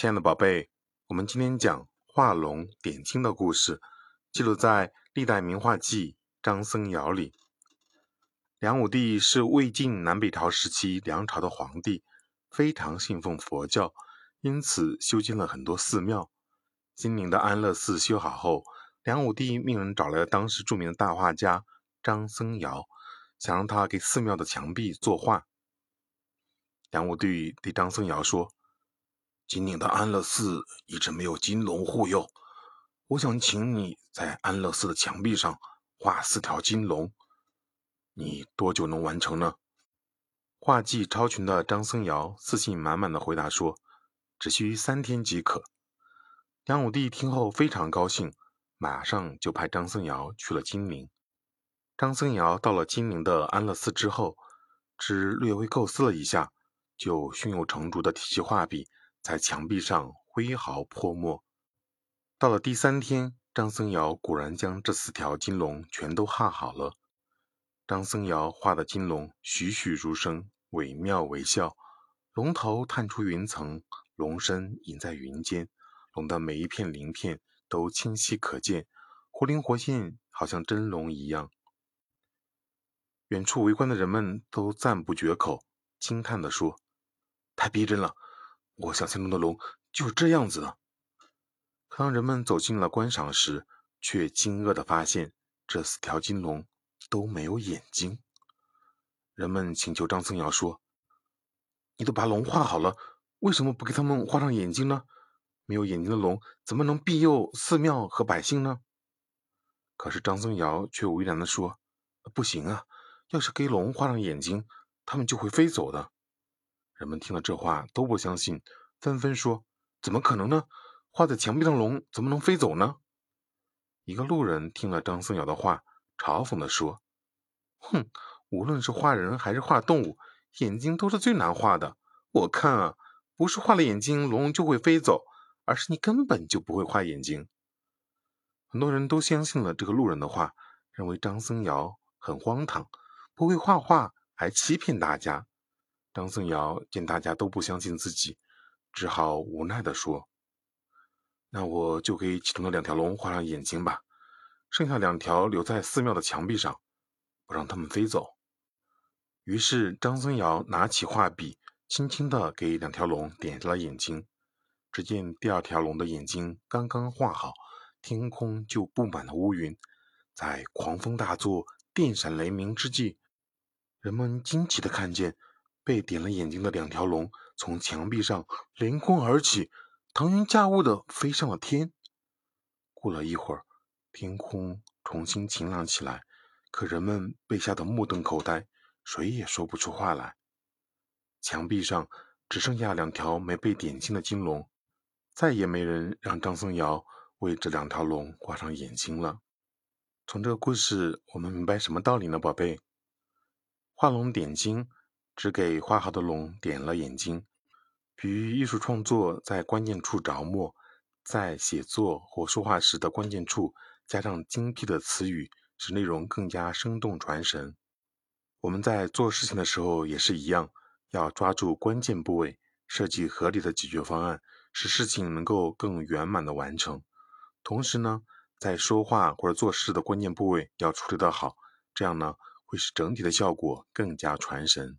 亲爱的宝贝，我们今天讲画龙点睛的故事，记录在《历代名画记·张僧繇》里。梁武帝是魏晋南北朝时期梁朝的皇帝，非常信奉佛教，因此修建了很多寺庙。金陵的安乐寺修好后，梁武帝命人找来了当时著名的大画家张僧繇，想让他给寺庙的墙壁作画。梁武帝对张僧繇说。金陵的安乐寺一直没有金龙护佑，我想请你在安乐寺的墙壁上画四条金龙，你多久能完成呢？画技超群的张僧繇自信满满的回答说：“只需三天即可。”梁武帝听后非常高兴，马上就派张僧繇去了金陵。张僧繇到了金陵的安乐寺之后，只略微构思了一下，就胸有成竹的提起画笔。在墙壁上挥毫泼墨。到了第三天，张僧繇果然将这四条金龙全都画好了。张僧繇画的金龙栩栩如生，惟妙惟肖。龙头探出云层，龙身隐在云间，龙的每一片鳞片都清晰可见，活灵活现，好像真龙一样。远处围观的人们都赞不绝口，惊叹地说：“太逼真了！”我想象中的龙就是这样子的。可当人们走进了观赏时，却惊愕地发现这四条金龙都没有眼睛。人们请求张僧繇说：“你都把龙画好了，为什么不给他们画上眼睛呢？没有眼睛的龙怎么能庇佑寺庙和百姓呢？”可是张僧繇却为难地说：“不行啊，要是给龙画上眼睛，它们就会飞走的。”人们听了这话都不相信，纷纷说：“怎么可能呢？画在墙壁上龙怎么能飞走呢？”一个路人听了张僧繇的话，嘲讽地说：“哼，无论是画人还是画动物，眼睛都是最难画的。我看啊，不是画了眼睛龙就会飞走，而是你根本就不会画眼睛。”很多人都相信了这个路人的话，认为张僧繇很荒唐，不会画画还欺骗大家。张僧繇见大家都不相信自己，只好无奈地说：“那我就给其中的两条龙画上眼睛吧，剩下两条留在寺庙的墙壁上，不让它们飞走。”于是张僧繇拿起画笔，轻轻地给两条龙点上了眼睛。只见第二条龙的眼睛刚刚画好，天空就布满了乌云。在狂风大作、电闪雷鸣之际，人们惊奇地看见。被点了眼睛的两条龙从墙壁上凌空而起，腾云驾雾的飞上了天。过了一会儿，天空重新晴朗起来，可人们被吓得目瞪口呆，谁也说不出话来。墙壁上只剩下两条没被点睛的金龙，再也没人让张僧繇为这两条龙画上眼睛了。从这个故事，我们明白什么道理呢，宝贝？画龙点睛。只给画好的龙点了眼睛，比喻艺术创作在关键处着墨，在写作或说话时的关键处加上精辟的词语，使内容更加生动传神。我们在做事情的时候也是一样，要抓住关键部位，设计合理的解决方案，使事情能够更圆满的完成。同时呢，在说话或者做事的关键部位要处理得好，这样呢会使整体的效果更加传神。